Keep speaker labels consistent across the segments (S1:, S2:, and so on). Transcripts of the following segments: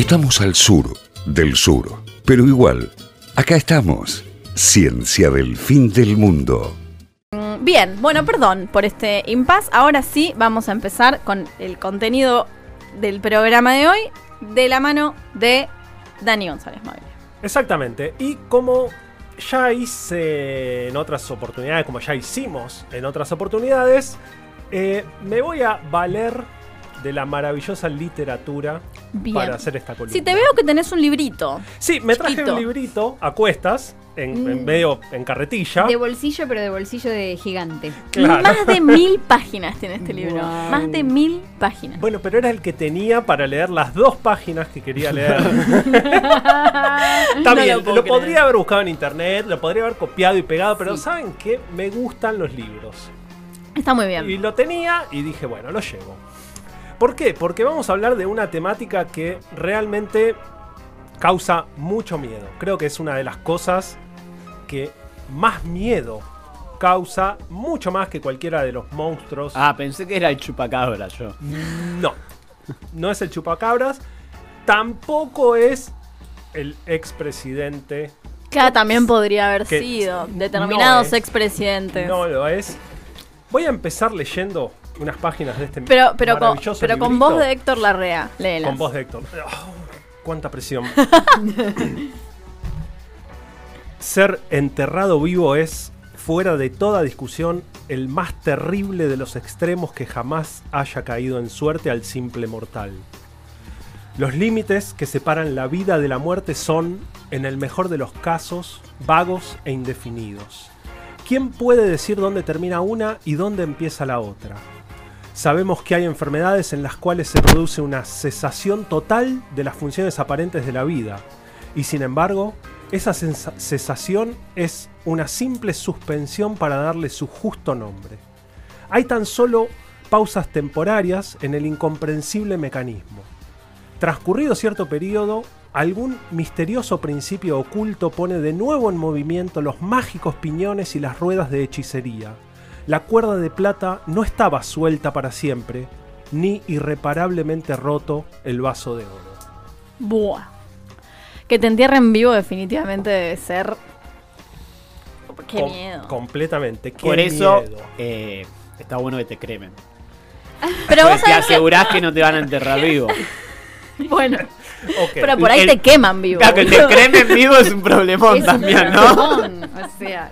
S1: Estamos al sur del sur, pero igual, acá estamos. Ciencia del fin del mundo.
S2: Mm, Bien, bueno, perdón por este impas. Ahora sí vamos a empezar con el contenido del programa de hoy de la mano de Dani González Mabel.
S3: Exactamente. Y como ya hice en otras oportunidades, como ya hicimos en otras oportunidades, eh, me voy a valer de la maravillosa literatura
S2: Bien.
S3: para hacer esta columna.
S2: Si te veo que tenés un librito.
S3: Sí, me traje
S2: chiquito.
S3: un librito a cuestas, en, en
S2: Mm.
S3: medio en carretilla.
S4: De bolsillo, pero de bolsillo de gigante.
S3: Claro.
S2: Más de mil páginas tiene este libro.
S4: Wow.
S2: Más de mil páginas.
S3: Bueno, pero era el que tenía para leer las dos páginas que quería leer. Está
S2: No
S3: bien,
S2: lo
S3: podría haber buscado en internet, lo podría haber copiado y pegado, pero ¿saben qué? Me gustan los libros.
S2: Está muy
S3: Y
S2: bien.
S3: lo tenía y dije, bueno, lo llevo. ¿Por qué? Porque vamos a hablar de una temática que realmente causa mucho miedo. Creo que es una de las cosas que más miedo causa, mucho más que cualquiera de los monstruos.
S5: Ah, pensé que era el chupacabra yo.
S3: No, no es el chupacabras, tampoco es el expresidente,
S2: Claro, también podría haber sido.
S3: no
S2: Determinados
S3: es.
S2: expresidentes.
S3: no lo es. Voy a empezar leyendo unas páginas de este
S2: pero pero, con, pero con voz de Héctor Larrea. Léelas.
S3: Con voz de Héctor. Ah, cuánta presión. Ser enterrado vivo es, fuera de toda discusión, el más terrible de los extremos que jamás haya caído en suerte al simple mortal. Los límites que separan la vida de la muerte son, en el mejor de los casos, vagos e indefinidos. ¿Quién puede decir dónde termina una y dónde empieza la otra? Sabemos que hay enfermedades en las cuales se produce una cesación total de las funciones aparentes de la vida, y sin embargo, esa cesación es una simple suspensión para darle su justo nombre. Hay tan solo pausas temporarias en el incomprensible mecanismo. Transcurrido cierto periodo, algún misterioso principio oculto pone de nuevo en movimiento los mágicos piñones y las ruedas de hechicería. La cuerda de plata no estaba suelta para siempre, ni irreparablemente roto el vaso de oro.
S2: Buah. Que te entierren vivo definitivamente debe ser... Qué
S3: Com-
S2: miedo.
S3: Completamente. Qué
S5: Por eso
S3: miedo.
S5: eh, está bueno que te cremen.
S2: Pero vos
S5: Porque te
S2: sabés que-
S5: asegurás que no te van a enterrar vivo.
S2: Bueno, Pero por ahí
S5: El-
S2: te queman vivo.
S5: Claro, que te cremen vivo es un problemón
S4: Es un
S5: también, ¿no?
S4: problemón, O sea,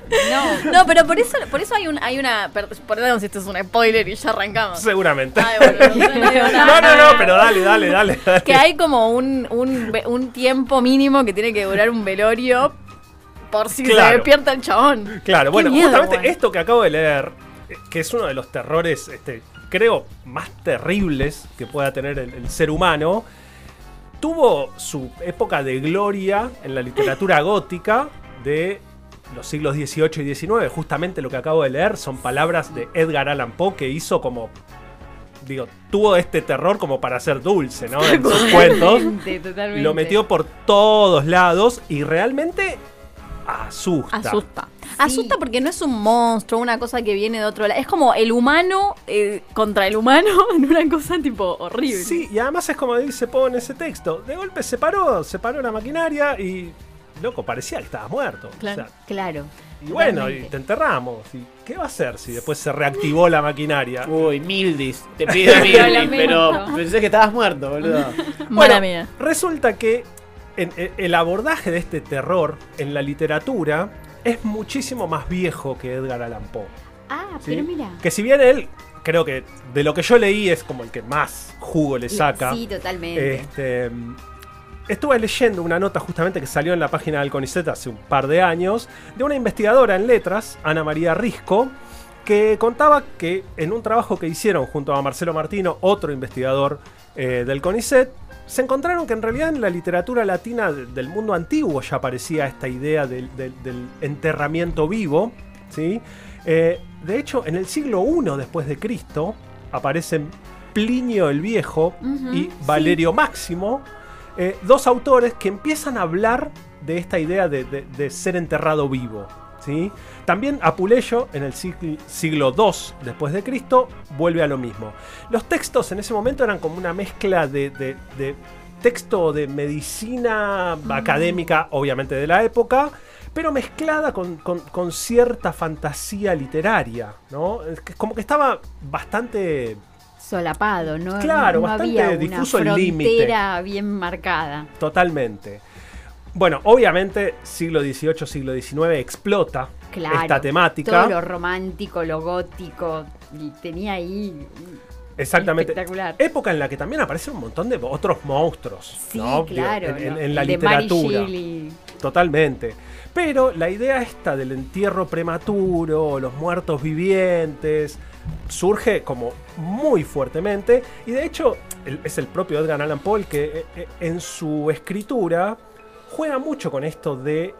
S4: no.
S2: No, pero por eso, por eso hay, un, hay una... per- Perdón si esto es un spoiler y ya arrancamos.
S3: Seguramente.
S2: Ay, no
S3: no, no, no, pero dale, dale, dale. dale.
S2: Que hay como un, un, un tiempo mínimo que tiene que durar un velorio por si se despierta el chabón.
S3: Claro,
S2: Qué
S3: bueno,
S2: miedo,
S3: justamente esto que acabo de leer, que es uno de los terrores, este, creo, más terribles que pueda tener el, el ser humano, tuvo su época de gloria en la literatura gótica de los siglos XVIII y XIX. Justamente lo que acabo de leer son palabras de Edgar Allan Poe que hizo como... Digo, tuvo este terror como para ser dulce, ¿no? En sus cuentos.
S4: Totalmente, totalmente.
S3: Lo metió por todos lados y realmente asusta.
S2: Asusta. Asusta porque no es un monstruo, una cosa que viene de otro lado. Es como el humano eh, contra el humano en una cosa tipo horrible.
S3: Sí, y además es como dice Poe en ese texto. De golpe se paró, se paró la maquinaria y. Loco, parecía que estabas muerto.
S2: Claro.
S3: O sea,
S4: Claro.
S3: y bueno, y te enterramos. ¿Y qué va a hacer si después se reactivó la maquinaria?
S5: Uy, Mildis. Te pido Mildis, pero pensé que estabas muerto, boludo.
S3: Bueno,
S2: mía.
S3: Resulta que en- en- el abordaje de este terror en la literatura es muchísimo más viejo que Edgar Allan Poe.
S4: Ah,
S3: ¿sí?
S4: pero mira.
S3: Que si bien él, creo que de lo que yo leí es como el que más jugo le saca.
S4: Sí, totalmente.
S3: Este, estuve leyendo una nota justamente que salió en la página del CONICET hace un par de años de una investigadora en letras, Ana María Risco, que contaba que en un trabajo que hicieron junto a Marcelo Martino, otro investigador eh, del CONICET, se encontraron que en realidad en la literatura latina de- del mundo antiguo ya aparecía esta idea del, del- del enterramiento vivo. ¿sí? Eh, de hecho, en el siglo I después de Cristo aparecen Plinio el Viejo y
S4: sí.
S3: Valerio Máximo, eh, dos autores que empiezan a hablar de esta idea de, de- de ser enterrado vivo. ¿Sí? También Apuleyo, en el sigl- siglo II después de Cristo, vuelve a lo mismo. Los textos en ese momento eran como una mezcla de, de- de texto de medicina académica, obviamente de la época, pero mezclada con, con- con cierta fantasía literaria, ¿no? Es como que estaba bastante
S4: Solapado, ¿no?
S3: Claro,
S4: no
S3: bastante
S4: había
S3: difuso
S4: una
S3: el límite.
S4: bien marcada.
S3: totalmente. Bueno, obviamente siglo XVIII, siglo XIX explota
S4: Claro.
S3: esta temática.
S4: Todo lo romántico, lo gótico, y tenía ahí.
S3: Exactamente.
S4: Espectacular.
S3: Época en la que también aparecen un montón de otros monstruos.
S4: Sí, claro.
S3: En, en-
S4: ¿no?
S3: en la
S4: de
S3: literatura. Totalmente. Pero la idea esta del entierro prematuro, los muertos vivientes, surge como muy fuertemente. Y de hecho, es el propio Edgar Allan Poe que eh, eh, en su escritura juega mucho con esto de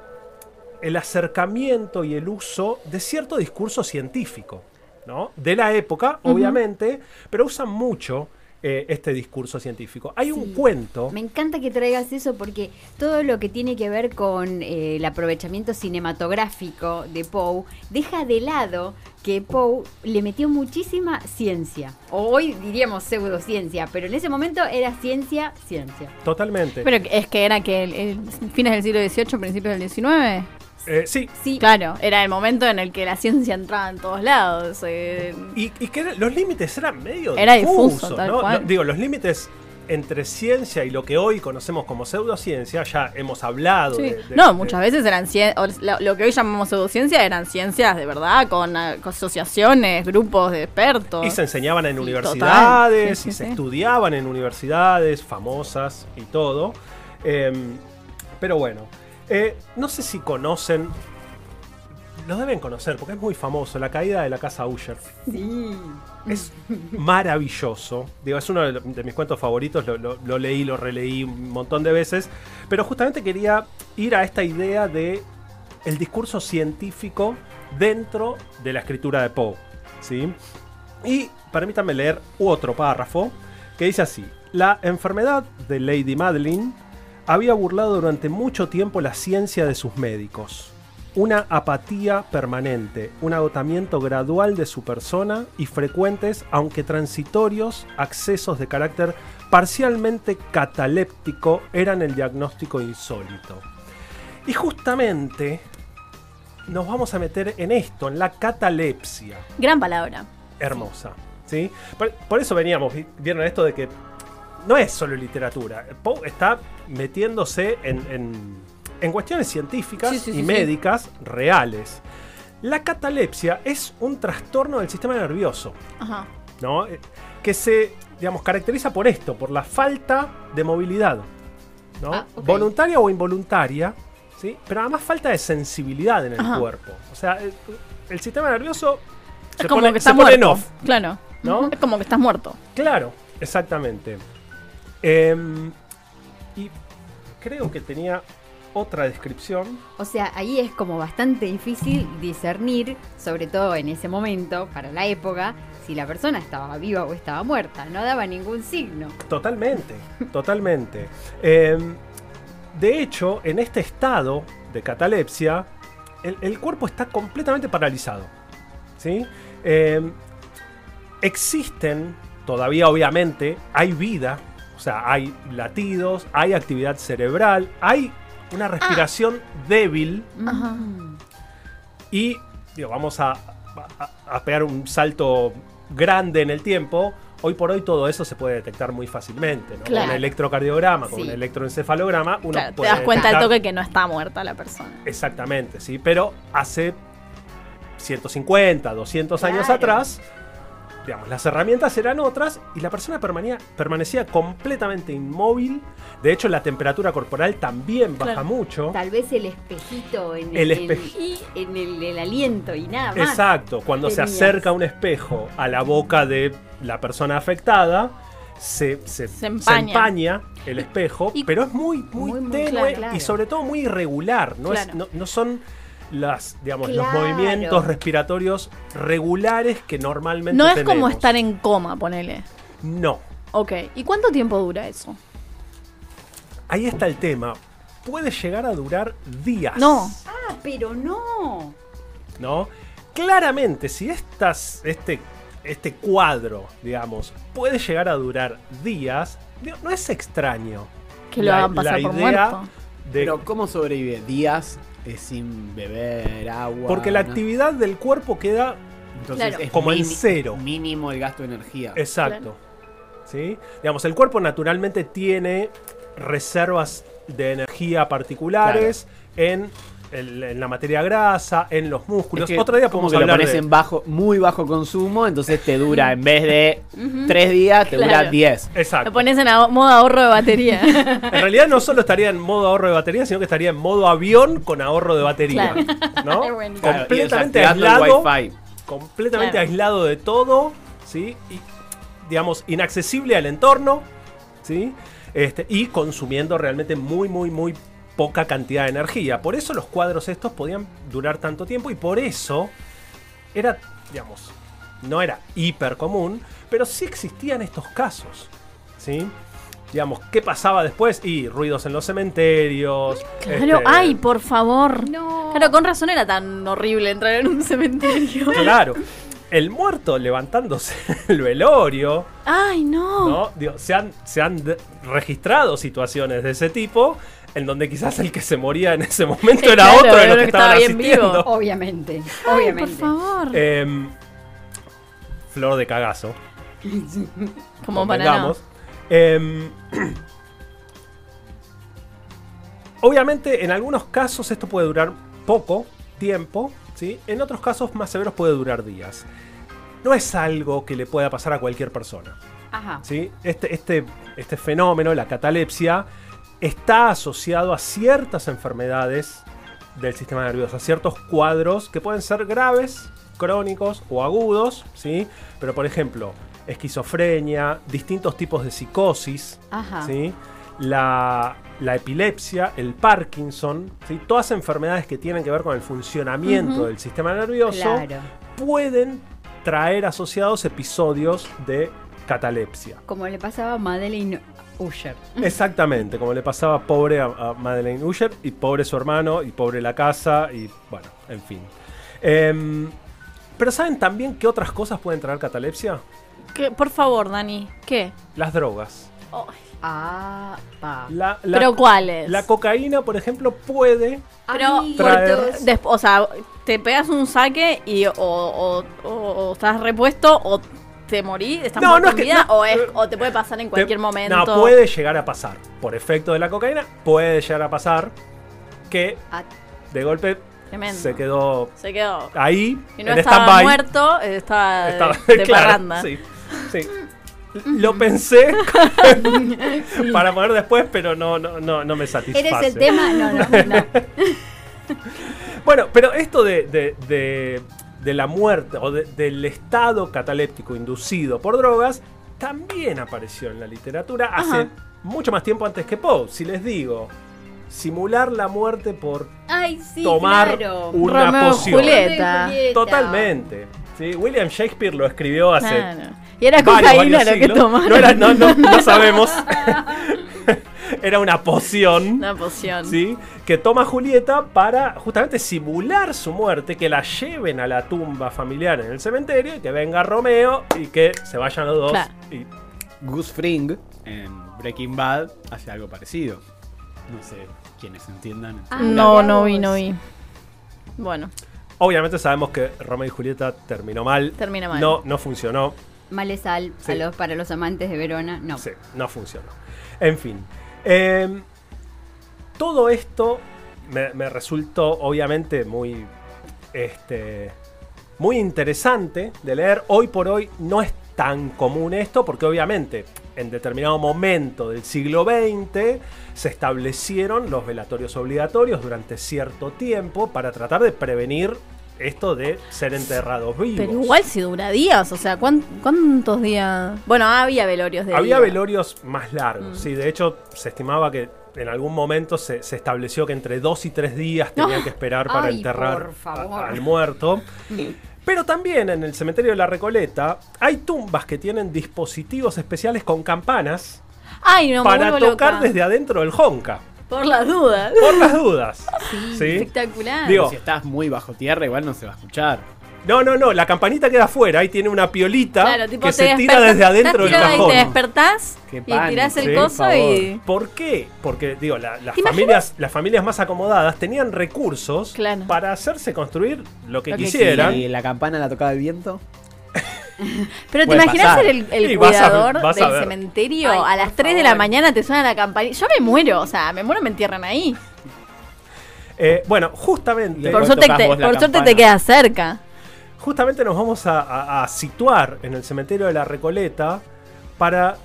S3: el acercamiento y el uso de cierto discurso científico, ¿no? De la época, obviamente, pero usan mucho eh, este discurso científico. Hay un cuento.
S4: Me encanta que traigas eso porque todo lo que tiene que ver con eh, el aprovechamiento cinematográfico de Poe deja de lado que Poe le metió muchísima ciencia. O hoy diríamos pseudociencia, pero en ese momento era ciencia, ciencia.
S3: Totalmente.
S2: Pero es que era que el, el fines del siglo XVIII, principios del XIX.
S3: Eh, sí,
S4: Sí,
S2: Claro, era el momento en el que la ciencia entraba en todos lados. eh,
S3: Y, y que era- los límites eran medio
S2: Era
S3: difusos,
S2: difuso, tal
S3: ¿no?
S2: cual.
S3: No, Digo, los límites entre ciencia y lo que hoy conocemos como pseudociencia, ya hemos hablado.
S2: sí.
S3: de- de-
S2: no,
S3: de-
S2: muchas veces eran lo, lo que hoy llamamos pseudociencia eran ciencias de verdad, con, con asociaciones, grupos de expertos.
S3: Y se enseñaban en
S2: Sí,
S3: universidades.
S2: Sí,
S3: y
S2: sí,
S3: se
S2: sí.
S3: estudiaban en universidades famosas y todo. Em, pero bueno, eh, no sé si conocen, lo deben conocer porque es muy famoso, la caída de la casa Usher.
S4: sí.
S3: Es maravilloso. Digo, es uno de, mis cuentos favoritos. Lo, lo- lo leí, lo releí un montón de veces. Pero justamente quería ir a esta idea de el discurso científico dentro de la escritura de Poe. ¿sí? Y permítanme leer otro párrafo que dice así: La enfermedad de Lady Madeline había burlado durante mucho tiempo la ciencia de sus médicos. Una apatía permanente, un agotamiento gradual de su persona y frecuentes, aunque transitorios, accesos de carácter parcialmente cataléptico eran el diagnóstico insólito. Y justamente nos vamos a meter en esto, en la catalepsia
S2: Gran palabra.
S3: hermosa. ¿sí? Por, por eso veníamos, vi- vieron esto de que no es solo literatura. Poe está metiéndose en, en- en cuestiones científicas
S2: Sí, sí,
S3: y médicas reales. La catalepsia es un trastorno del sistema nervioso,
S2: Ajá.
S3: ¿no? Eh, Que se, digamos, caracteriza por esto, por la falta de movilidad, ¿no?
S4: Ah.
S3: Voluntaria o involuntaria, ¿sí? Pero además falta de sensibilidad en el
S2: Ajá.
S3: cuerpo. O sea, el, el sistema nervioso
S2: Es
S3: se
S2: como
S3: pone,
S2: que
S3: se pone en off.
S2: Claro.
S3: ¿no?
S2: Es como que estás muerto.
S3: Claro, exactamente. Em, y creo que tenía otra descripción.
S4: O sea, ahí es como bastante difícil discernir, sobre todo en ese momento, para la época, si la persona estaba viva o estaba muerta. No daba ningún signo.
S3: Totalmente, totalmente. Em, de hecho, en este estado de catalepsia, el, el cuerpo está completamente paralizado. ¿sí? Em, existen, todavía obviamente, hay vida, o sea, hay latidos, hay actividad cerebral, hay una respiración débil
S2: Ajá.
S3: Y digo, vamos a, a- a pegar un salto grande en el tiempo. Hoy por hoy todo eso se puede detectar muy fácilmente, ¿no? Con un electrocardiograma, con
S4: Sí.
S3: un electroencefalograma, uno
S2: Claro, te
S3: puede
S2: das cuenta al toque que no está muerta la persona.
S3: Exactamente, sí, pero hace 150, 200 años
S4: Claro.
S3: atrás, digamos, las herramientas eran otras y la persona permanecía, permanecía completamente inmóvil. De hecho, la temperatura corporal también baja
S2: Claro.
S3: mucho.
S4: Tal vez el espejito en
S3: El
S4: el,
S3: espe-
S4: en el, el aliento y nada más.
S3: Exacto, cuando se acerca un espejo a la boca de la persona afectada, se, se-
S2: Se
S3: se
S2: empaña.
S3: el espejo,
S2: Y-
S3: pero es muy, muy,
S4: Muy, muy
S3: tenue
S4: claro, claro.
S3: y sobre todo muy irregular. No, es- no, no son las, digamos,
S4: Claro.
S3: los movimientos respiratorios regulares que normalmente
S2: No es
S3: tenemos.
S2: como estar en coma, ponele.
S3: No,
S2: Ok. ¿Y cuánto tiempo dura eso?
S3: ahí está el tema. Puede llegar a durar días.
S2: No.
S4: Ah, pero no.
S3: ¿no? Claramente, si estas, este, este cuadro, digamos, puede llegar a durar días, no es extraño
S2: Que lo hagan pasar por muerto.
S3: de-
S5: Pero ¿cómo sobrevive? Días eh, sin beber agua.
S3: porque la
S5: ¿no?
S3: actividad del cuerpo queda
S5: Entonces
S2: Claro.
S5: es
S3: Como en cero.
S5: Mínimo el gasto de energía.
S3: Exacto. ¿Sí? Digamos, el cuerpo naturalmente tiene reservas de energía particulares en, el- en la materia grasa, en los músculos.
S5: Es que
S3: Otro día podemos
S5: que lo
S3: hablar
S5: pones
S3: de...
S5: en bajo, muy bajo consumo, entonces te dura, en vez de tres días, te dura
S2: Claro.
S5: 10.
S3: Exacto.
S2: Lo pones en a- modo ahorro de batería.
S3: En realidad no solo estaría en modo ahorro de batería, sino que estaría en modo avión con ahorro de batería. ¿no?
S5: Claro, y
S3: Completamente
S5: el
S3: aislado.
S5: Wi-Fi.
S3: completamente
S2: Claro.
S3: aislado de todo, ¿sí? Y, digamos, inaccesible al entorno, ¿sí? Este, y consumiendo realmente muy, muy, muy poca cantidad de energía. Por eso los cuadros estos podían durar tanto tiempo y por eso era, digamos, no era hiper común, pero sí existían estos casos, ¿sí? Digamos, ¿qué pasaba después? Y ruidos en los cementerios.
S2: Claro,
S3: este,
S2: ay, por favor.
S4: No.
S2: Claro, con razón era tan horrible entrar en un cementerio.
S3: Claro. El muerto levantándose el velorio,
S2: Ay, no.
S3: ¿no? Digo, se han, se han registrado situaciones de ese tipo en donde quizás el que se moría en ese momento era
S2: claro,
S3: otro de los
S2: lo
S3: que
S2: que
S3: estaban
S2: estaba bien
S3: asistiendo.
S2: vivo.
S4: Obviamente,
S2: Ay, por
S4: obviamente.
S2: favor.
S3: Em, flor de cagazo.
S2: Como para no.
S3: convengamos. Em, obviamente, en algunos casos esto puede durar poco tiempo, ¿sí? En otros casos más severos puede durar días. No es algo que le pueda pasar a cualquier persona.
S4: Ajá.
S3: ¿sí? Este, este, este fenómeno, la catalepsia, está asociado a ciertas enfermedades del sistema nervioso, a ciertos cuadros que pueden ser graves, crónicos o agudos, ¿sí? Pero por ejemplo, esquizofrenia, distintos tipos de psicosis,
S4: Ajá.
S3: ¿sí? La, la epilepsia, el Parkinson, ¿sí? todas enfermedades que tienen que ver con el funcionamiento del sistema nervioso
S4: Claro.
S3: pueden traer asociados episodios de catalepsia.
S4: Como le pasaba a Madeleine Usher.
S3: Exactamente, como le pasaba pobre a, a Madeleine Usher y pobre su hermano y pobre la casa y bueno, en fin. Em, pero ¿saben también qué otras cosas pueden traer catalepsia?
S2: ¿Qué? Por favor, Dani. ¿Qué?
S3: Las drogas.
S4: Ah, pa.
S3: La, la-
S2: ¿Pero cuáles?
S3: La cocaína, por ejemplo, puede...
S2: Pero.
S3: Traer-
S2: o sea, te pegas un saque y o, o- o- o estás repuesto o te morís, estás
S3: No,
S2: muerto
S3: no es
S2: en
S3: que-
S2: vida,
S3: no,
S2: o, es-
S3: eh,
S2: o te puede pasar en cualquier
S3: te-
S2: momento.
S3: No, puede llegar a pasar. Por efecto de la cocaína, puede llegar a pasar que
S4: Ah,
S3: de golpe
S2: Tremendo.
S3: se quedó
S2: Se quedó.
S3: ahí
S2: Y no
S3: en
S2: estaba muerto, estaba, de-
S3: Estaba-
S2: de,
S3: claro,
S2: parranda.
S3: sí, sí. Lo pensé para poner después, pero no, no, no, no me satisface.
S4: ¿Eres el tema? No, no, no.
S3: Bueno, pero esto de, de- de- de la muerte o de- del estado cataléptico inducido por drogas también apareció en la literatura hace
S2: Ajá.
S3: mucho más tiempo antes que Poe. Si les digo, simular la muerte por
S4: Ay, sí,
S3: tomar
S4: claro.
S3: una
S2: Romeo
S3: poción.
S2: Julieta.
S3: Totalmente. ¿sí? William Shakespeare lo escribió hace
S2: Claro. Y era
S3: varios,
S2: cocaína
S3: varios
S2: lo que
S3: siglos.
S2: tomaron.
S3: No, era- no, no, no sabemos. era una poción.
S2: Una poción.
S3: ¿sí? Que toma Julieta para justamente simular su muerte, que la lleven a la tumba familiar en el cementerio y que venga Romeo y que se vayan los dos.
S2: Claro.
S3: y-
S5: Gus Fring en Breaking Bad hace algo parecido. No sé quiénes entiendan.
S4: Ah,
S2: No, no vi, no vi. Bueno,
S3: obviamente sabemos que Romeo y Julieta terminó mal.
S2: termina mal.
S3: No, no funcionó.
S4: Malesal
S3: Sí.
S4: a los, para los amantes de Verona, no.
S3: Sí, no funcionó. En fin. Eh, todo esto me, me resultó obviamente muy. Este. Muy interesante de leer. Hoy por hoy no es tan común esto, porque obviamente en determinado momento del siglo XX se establecieron los velatorios obligatorios durante cierto tiempo para tratar de prevenir esto de ser enterrados vivos.
S2: Pero igual si dura días, o sea, ¿cuán- ¿cuántos días? Bueno, había velorios de
S3: Había
S2: día.
S3: velorios más largos,
S2: Mm.
S3: sí. De hecho, se estimaba que en algún momento se, se estableció que entre dos y tres días tenían que esperar para
S4: Ay,
S3: enterrar a- al muerto. Pero también en el cementerio de la Recoleta hay tumbas que tienen dispositivos especiales con campanas
S2: Ay, no, me
S3: para tocar
S2: loca.
S3: desde adentro del honka.
S2: Por las dudas.
S3: Por las dudas.
S4: Sí,
S3: ¿Sí?
S2: Espectacular.
S3: Digo,
S5: si estás muy bajo tierra, igual no se va a escuchar.
S3: No, no, no, la campanita queda afuera, ahí tiene una piolita
S2: Claro, tipo,
S3: que se tira desde adentro del cajón.
S2: Y te despertás
S5: Qué
S2: y tirás el
S3: sí,
S2: coso
S5: por
S2: y.
S3: ¿Por qué? Porque, digo, la- las,
S2: ¿Te
S3: familias, las familias más acomodadas tenían recursos
S2: Claro.
S3: para hacerse construir lo que
S2: Lo que
S3: quisieran.
S5: Y la campana la tocaba el viento.
S2: Pero te imaginas ser el, el
S3: Sí, vas a-
S2: cuidador
S3: vas
S2: del cementerio
S4: Ay,
S2: a las
S4: por
S2: 3 de la mañana te suena la campanita. Yo me muero, o sea, me muero, me entierran ahí.
S3: Eh, bueno, justamente,
S2: Por suerte, te, por suerte
S5: campana.
S2: te quedas cerca.
S3: justamente nos vamos a, a- a situar en el cementerio de la Recoleta para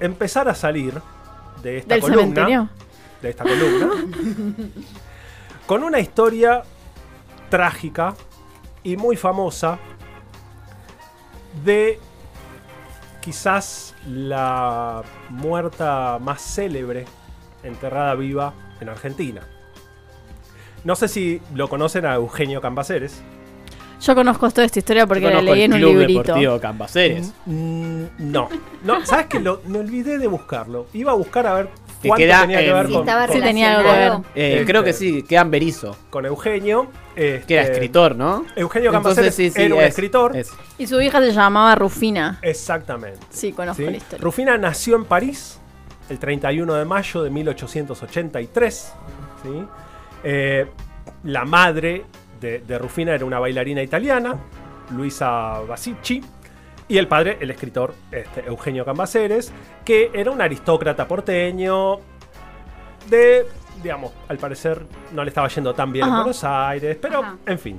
S3: empezar a salir de esta
S2: Del
S3: columna.
S2: cementerio.
S3: De esta columna. con una historia trágica y muy famosa de quizás la muerta más célebre enterrada viva en Argentina. No sé si lo conocen a Eugenio Cambaceres.
S2: Yo conozco toda esta historia porque la leí
S5: el
S2: en un
S5: Club
S2: librito.
S5: Deportivo Cambaceres.
S3: Mm, no, no, ¿sabes que Me olvidé de buscarlo. Iba a buscar a ver
S5: Que queda
S3: tenía que
S5: en-
S3: ver
S4: Sí,
S3: con,
S2: tenía algo que ver.
S5: Eh,
S3: Este-
S5: Creo que sí, quedan Berizo,
S3: con Eugenio. este,
S5: que era escritor, ¿no?
S3: Eugenio
S5: Entonces,
S3: Cambaceres
S5: sí, sí,
S3: era un
S5: es-
S3: escritor.
S5: es.
S2: Y su hija se llamaba Rufina.
S3: Exactamente.
S2: Sí, conozco
S3: ¿sí?
S2: la historia.
S3: Rufina nació en París el 31 de mayo de 1883. ¿sí? Eh, la madre de, de Rufina era una bailarina italiana, Luisa Basicci. Y el padre, el escritor este, Eugenio Cambaceres, que era un aristócrata porteño de, digamos, al parecer no le estaba yendo tan bien en. Buenos Aires, pero
S4: Ajá.
S3: en fin.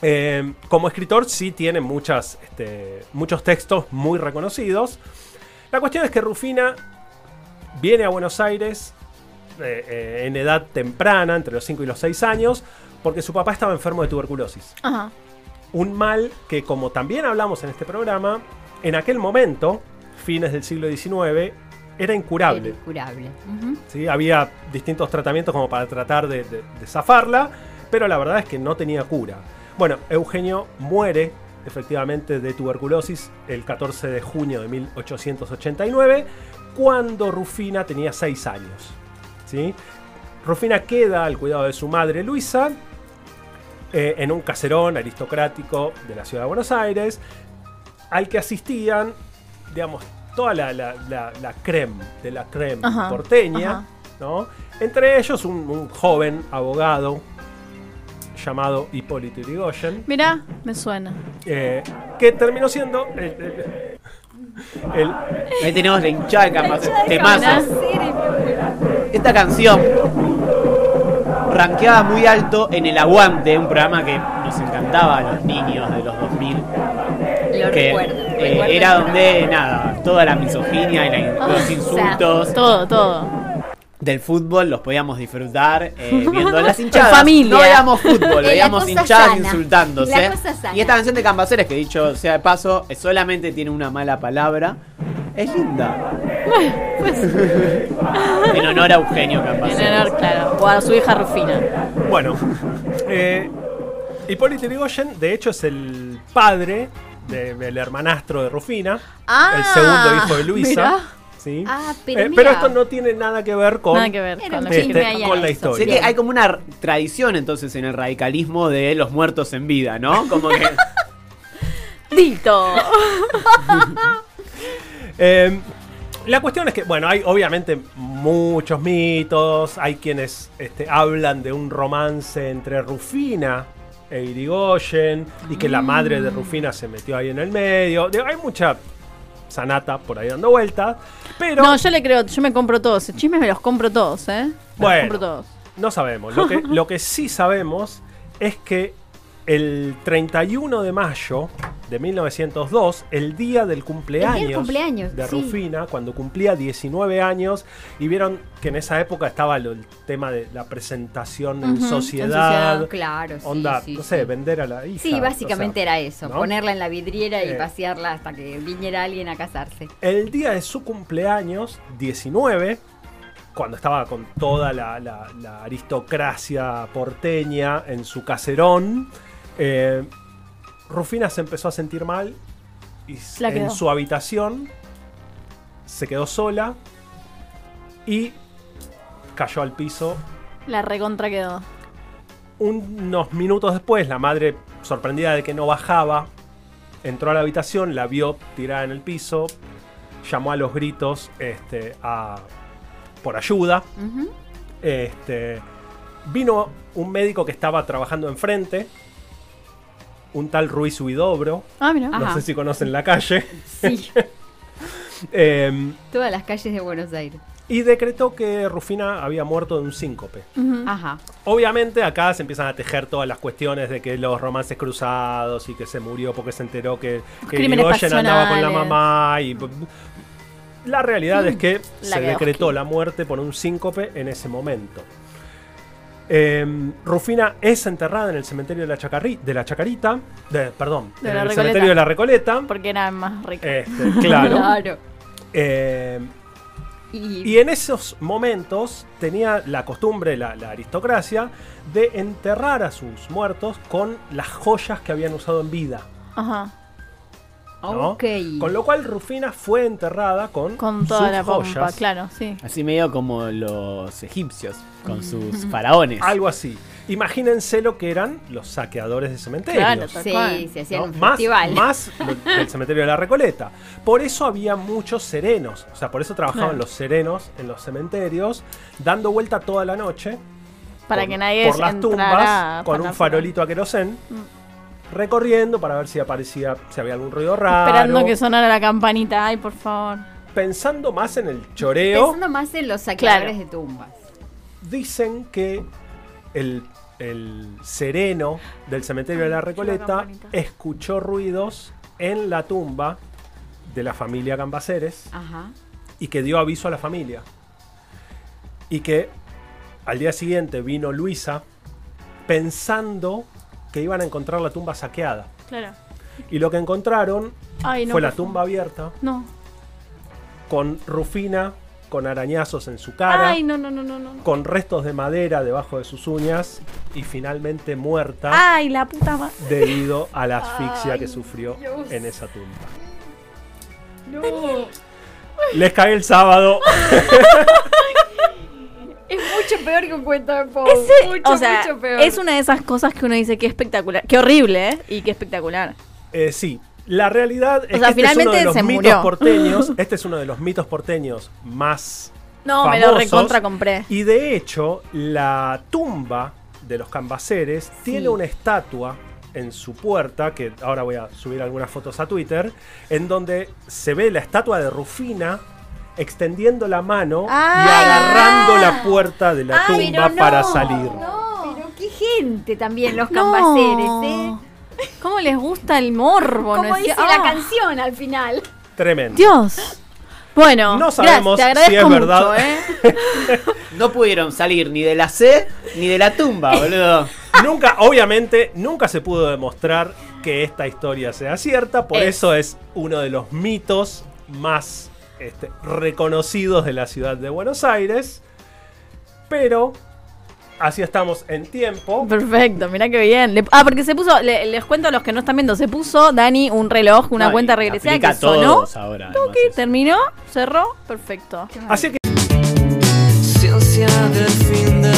S3: Eh, como escritor sí tiene muchas, este, muchos textos muy reconocidos. La cuestión es que Rufina viene a Buenos Aires eh, eh, en edad temprana, entre los 5 y los 6 años, porque su papá estaba enfermo de tuberculosis.
S2: Ajá.
S3: Un mal que, como también hablamos en este programa, en aquel momento, fines del siglo XIX, era incurable.
S4: Incurable.
S3: ¿sí? Había distintos tratamientos como para tratar de, de- de zafarla, pero la verdad es que no tenía cura. Bueno, Eugenio muere efectivamente de tuberculosis el 14 de junio de 1889, cuando Rufina tenía 6 años. ¿sí? Rufina queda al cuidado de su madre Luisa eh, en un caserón aristocrático de la ciudad de Buenos Aires, al que asistían, digamos, toda la, la, la, la creme de la creme
S2: Ajá,
S3: porteña,
S2: ajá.
S3: ¿no? Entre ellos un, un joven abogado llamado Hipólito Yrigoyen,
S2: Mirá, me suena.
S3: eh, que terminó siendo el, el- el-
S5: Ahí tenemos la hinchada de Cambaceres. Temazo.
S2: Mirá.
S5: Esta canción rankeaba muy alto en el Aguante, un programa que nos encantaba a los niños de los 2000.
S4: Lo
S5: que
S4: recuerdo.
S5: eh,
S4: recuerdo
S5: era donde, nada, toda la misoginia y la- los insultos
S2: Todo, todo.
S5: del fútbol los podíamos disfrutar eh, viendo las hinchadas.
S2: familia.
S5: No veíamos fútbol, veíamos hinchadas
S4: sana.
S5: insultándose. Y esta canción de Cambaceres, que dicho sea de paso, solamente tiene una mala palabra, es linda. en honor a Eugenio
S2: En
S5: Cambaceres.
S2: honor, claro. O a su hija Rufina.
S3: Bueno, eh, Hipólito Yrigoyen, de hecho, es el padre de- del hermanastro de Rufina,
S2: Ah,
S3: el segundo hijo de Luisa. ¿sí?
S4: Ah, pero
S3: Eh,
S4: mira.
S3: esto no tiene nada que ver con,
S2: Nada que ver
S4: Era
S2: con
S4: un
S2: la
S3: este,
S4: chisme ahí
S3: con
S4: en
S3: la
S4: eso.
S3: historia.
S5: Sé que hay como una r- tradición entonces en el radicalismo de los muertos en vida, ¿no? Como que
S2: Dito.
S3: Eh, la cuestión es que, bueno, hay obviamente muchos mitos, hay quienes este, hablan de un romance entre Rufina e Irigoyen y que la madre de Rufina se metió ahí en el medio. Hay mucha sanata por ahí dando vueltas, pero
S2: No, yo le creo, yo me compro todos. Chismes me los compro todos, ¿eh? Me los
S3: Bueno.
S2: compro todos.
S3: no sabemos. Lo que, lo que sí sabemos es que el 31 de mayo de 1902, el día del cumpleaños,
S4: cumpleaños,
S3: de
S4: sí.
S3: Rufina, cuando cumplía 19 años, y vieron que en esa época estaba lo- el tema de la presentación en
S2: en
S3: sociedad,
S2: sociedad,
S4: Claro,
S3: onda,
S4: sí,
S3: no sé, vender a la hija.
S4: Sí,
S3: o
S4: básicamente
S3: sea,
S4: era eso,
S3: ¿no?
S4: ponerla en la vidriera y
S3: Eh.
S4: vaciarla hasta que viniera alguien a casarse.
S3: El día de su cumpleaños, 19, cuando estaba con toda la, la- la aristocracia porteña en su caserón, eh, Rufina se empezó a sentir mal y
S2: La
S3: en
S2: quedó.
S3: su habitación se quedó sola y cayó al piso.
S2: La recontra quedó.
S3: Unos minutos después, la madre sorprendida de que no bajaba, entró a la habitación, la vio tirada en el piso, llamó a los gritos este, a- por ayuda. Este, vino un médico que estaba trabajando enfrente, un tal Ruiz Huidobro,
S2: Ah, mira.
S4: Ah.
S3: no
S4: Ajá.
S3: sé si conocen la calle,
S4: Sí,
S3: em,
S4: todas las calles de Buenos Aires.
S3: y decretó que Rufina había muerto de un síncope.
S4: Ajá.
S3: Obviamente acá se empiezan a tejer todas las cuestiones de que los romances cruzados y que se murió porque se enteró que, que Irigoyen andaba con la mamá y la realidad es que
S2: La
S3: se decretó la muerte por un síncope en ese momento. Em, Rufina es enterrada en el cementerio de la, Chacarri- de la Chacarita, de- perdón,
S2: De
S3: en el
S2: Recoleta.
S3: cementerio de la Recoleta.
S2: Porque era más rico.
S3: Este, claro.
S4: Claro.
S3: Em,
S4: Y,
S3: y en esos momentos tenía la costumbre, la, la aristocracia, de enterrar a sus muertos con las joyas que habían usado en vida.
S2: Ajá.
S3: Con lo cual Rufina fue enterrada con,
S2: Con toda
S3: sus
S2: la pompa,
S3: joyas.
S2: claro, sí.
S5: Así medio como los egipcios con sus faraones.
S3: Algo así. Imagínense lo que eran los saqueadores de cementerios.
S2: Claro,
S4: Sí, se hacían
S3: ¿no?
S4: un
S3: más,
S4: festival.
S3: más del cementerio de la Recoleta. Por eso había muchos serenos. O sea, por eso trabajaban
S2: Claro.
S3: los serenos en los cementerios, dando vuelta toda la noche.
S2: Para
S3: por-
S2: que nadie
S3: por las tumbas con un farolito a querosén recorriendo para ver si aparecía si había algún ruido raro
S2: Esperando que sonara la campanita. Ay, por favor.
S3: pensando más en el choreo
S4: Pensando más en los saqueadores
S2: Claro.
S4: de tumbas.
S3: dicen que el, el sereno del cementerio de la Recoleta escuchó ruidos en la tumba de la familia Cambaceres
S4: Ajá.
S3: y que dio aviso a la familia. Y que al día siguiente vino Luisa pensando que iban a encontrar la tumba saqueada.
S2: Claro.
S3: Y lo que encontraron
S2: Ay, no.
S3: fue la tumba abierta
S2: No.
S3: con Rufina con arañazos en su cara,
S2: Ay, no, no, no, no, no.
S3: con restos de madera debajo de sus uñas y finalmente muerta
S2: Ay, la puta madre.
S3: debido a la asfixia que sufrió en esa tumba. Les cae el sábado.
S4: Es mucho peor que un cuento de Poe.
S2: Ese-
S4: mucho,
S2: o sea,
S4: mucho peor.
S2: es una de esas cosas que uno dice que espectacular. Qué horrible, ¿eh? Y qué espectacular.
S3: Eh, sí, la realidad es
S2: sea,
S3: que este es uno
S2: finalmente
S3: de los
S2: se
S3: mitos
S2: murió.
S3: porteños. Este es uno de los mitos porteños más
S2: No, me lo
S3: famosos.
S2: recontra compré.
S3: Y de hecho, la tumba de los cambaceres tiene una estatua en su puerta, que ahora voy a subir algunas fotos a Twitter, en donde se ve la estatua de Rufina extendiendo la mano y
S2: Ah.
S3: agarrando la puerta de la
S4: Ah,
S3: tumba
S4: no,
S3: para salir.
S4: No, pero qué gente también los cambaceres, ¿eh?
S2: ¿Cómo les gusta el morbo?
S4: Como
S2: no es
S4: dice la
S2: Ah,
S4: canción al final.
S3: Tremendo.
S2: Dios. Bueno,
S3: No sabemos
S2: te
S3: si
S2: agradezco
S3: es verdad.
S2: ¿eh?
S5: No pudieron salir ni de la C ni de la tumba, boludo.
S3: Nunca, obviamente, nunca se pudo demostrar que esta historia sea cierta, por
S2: Es.
S3: eso es uno de los mitos más este, reconocidos de la ciudad de Buenos Aires. Pero así estamos en tiempo.
S2: Perfecto, mirá qué bien. Le- ah, porque se puso, le- les cuento a los que no están viendo, se puso Dani un reloj, una
S5: No,
S2: cuenta regresiva que sonó.
S5: ahora,
S2: terminó, cerró, perfecto.
S3: Así que
S6: Ciencia del fin de